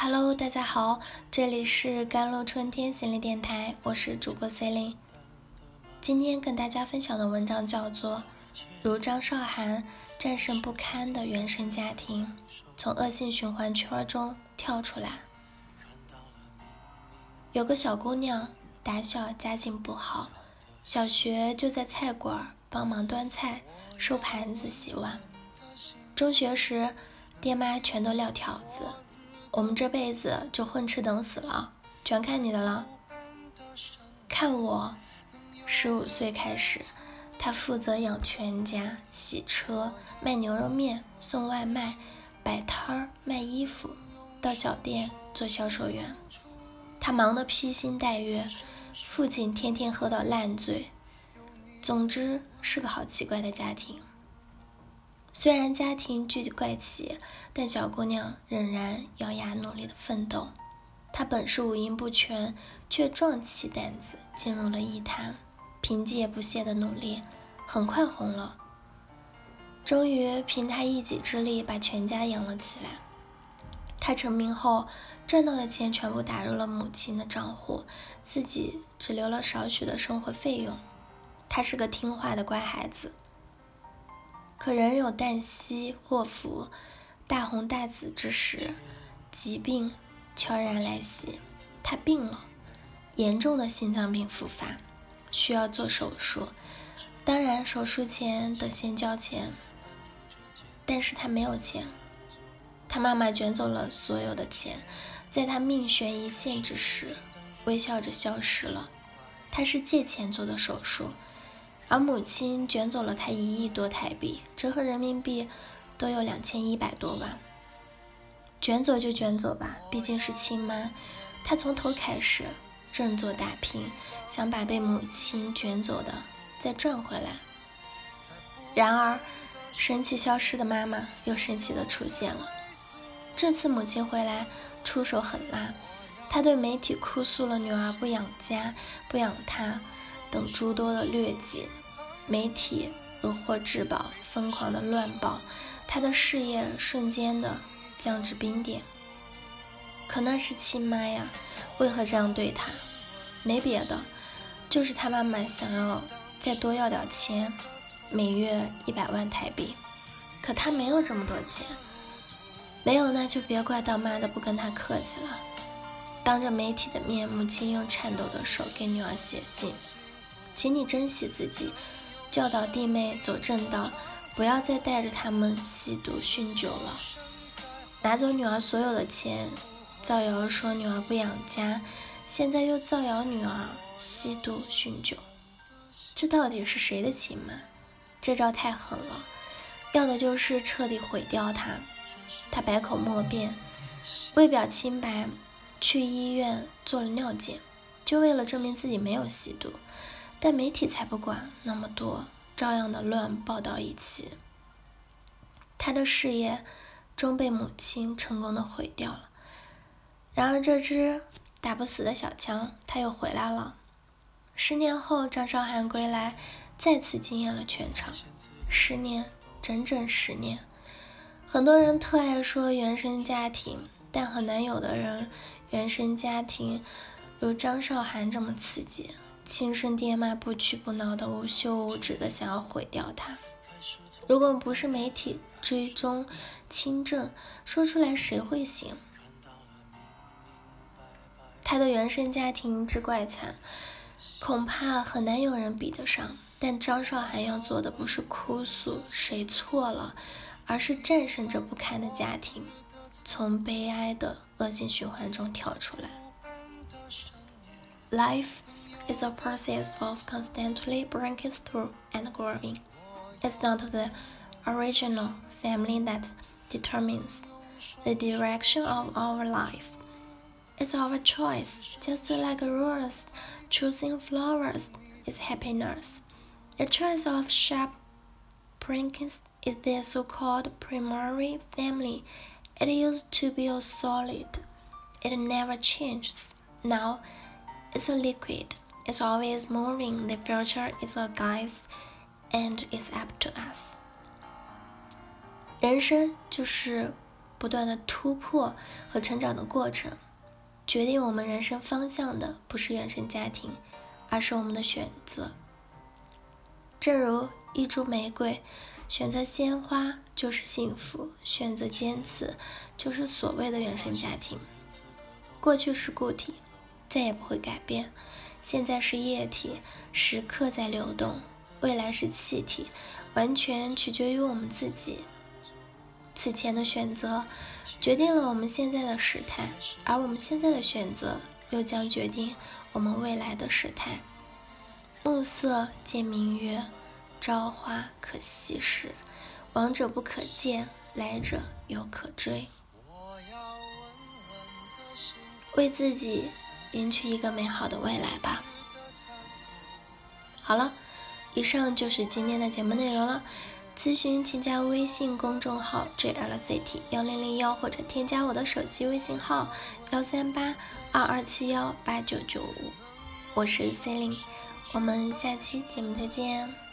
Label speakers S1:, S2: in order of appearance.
S1: Hello，大家好，这里是甘露春天心理电台，我是主播 C e 今天跟大家分享的文章叫做《如张韶涵战胜不堪的原生家庭，从恶性循环圈中跳出来》。有个小姑娘，打小家境不好，小学就在菜馆帮忙端菜、收盘子、洗碗。中学时，爹妈全都撂挑子。我们这辈子就混吃等死了，全看你的了。看我，十五岁开始，他负责养全家、洗车、卖牛肉面、送外卖、摆摊儿卖衣服，到小店做销售员。他忙得披星戴月，父亲天天喝到烂醉。总之是个好奇怪的家庭。虽然家庭巨怪奇，但小姑娘仍然咬牙努力的奋斗。她本是五音不全，却壮起胆子进入了艺坛，凭借不懈的努力，很快红了。终于凭她一己之力把全家养了起来。她成名后，赚到的钱全部打入了母亲的账户，自己只留了少许的生活费用。她是个听话的乖孩子。可人有旦夕祸福，大红大紫之时，疾病悄然来袭。他病了，严重的心脏病复发，需要做手术。当然，手术前得先交钱。但是他没有钱，他妈妈卷走了所有的钱，在他命悬一线之时，微笑着消失了。他是借钱做的手术。而母亲卷走了他一亿多台币，折合人民币都有两千一百多万。卷走就卷走吧，毕竟是亲妈。他从头开始振作打拼，想把被母亲卷走的再赚回来。然而，神奇消失的妈妈又神奇的出现了。这次母亲回来出手狠辣，她对媒体哭诉了女儿不养家、不养她等诸多的劣迹。媒体如获至宝，疯狂的乱报，他的事业瞬间的降至冰点。可那是亲妈呀，为何这样对他？没别的，就是他妈妈想要再多要点钱，每月一百万台币。可他没有这么多钱，没有那就别怪当妈的不跟他客气了。当着媒体的面，母亲用颤抖的手给女儿写信，请你珍惜自己。教导弟妹走正道，不要再带着他们吸毒酗酒了。拿走女儿所有的钱，造谣说女儿不养家，现在又造谣女儿吸毒酗酒，这到底是谁的亲妈？这招太狠了，要的就是彻底毁掉她。她百口莫辩，为表清白，去医院做了尿检，就为了证明自己没有吸毒。但媒体才不管那么多，照样的乱报道一起。他的事业终被母亲成功的毁掉了。然而这只打不死的小强，他又回来了。十年后，张韶涵归来，再次惊艳了全场。十年，整整十年。很多人特爱说原生家庭，但很难有的人原生家庭如张韶涵这么刺激。亲生爹妈不屈不挠的无休无止的想要毁掉他。如果不是媒体追踪亲证，说出来谁会信？他的原生家庭之怪惨，恐怕很难有人比得上。但张韶涵要做的不是哭诉谁错了，而是战胜这不堪的家庭，从悲哀的恶性循环中跳出来。Life。Is a process of constantly breaking through and growing. It's not the original family that determines the direction of our life. It's our choice, just like rose choosing flowers is happiness. The choice of sharp prickles is the so-called primary family. It used to be a solid. It never changes. Now, it's a liquid. It's always moving. The future is a guise, and it's up to us. 人生就是不断的突破和成长的过程。决定我们人生方向的不是原生家庭，而是我们的选择。正如一株玫瑰，选择鲜花就是幸福，选择坚持就是所谓的原生家庭。过去是固体，再也不会改变；现在是液体，时刻在流动；未来是气体，完全取决于我们自己。此前的选择。决定了我们现在的时态，而我们现在的选择又将决定我们未来的时态。暮色见明月，朝花可夕拾。往者不可见，来者犹可追。为自己赢取一个美好的未来吧。好了，以上就是今天的节目内容了。咨询请加微信公众号 jlct 幺零零幺，或者添加我的手机微信号幺三八二二七幺八九九五，我是 c e l i n e 我们下期节目再见。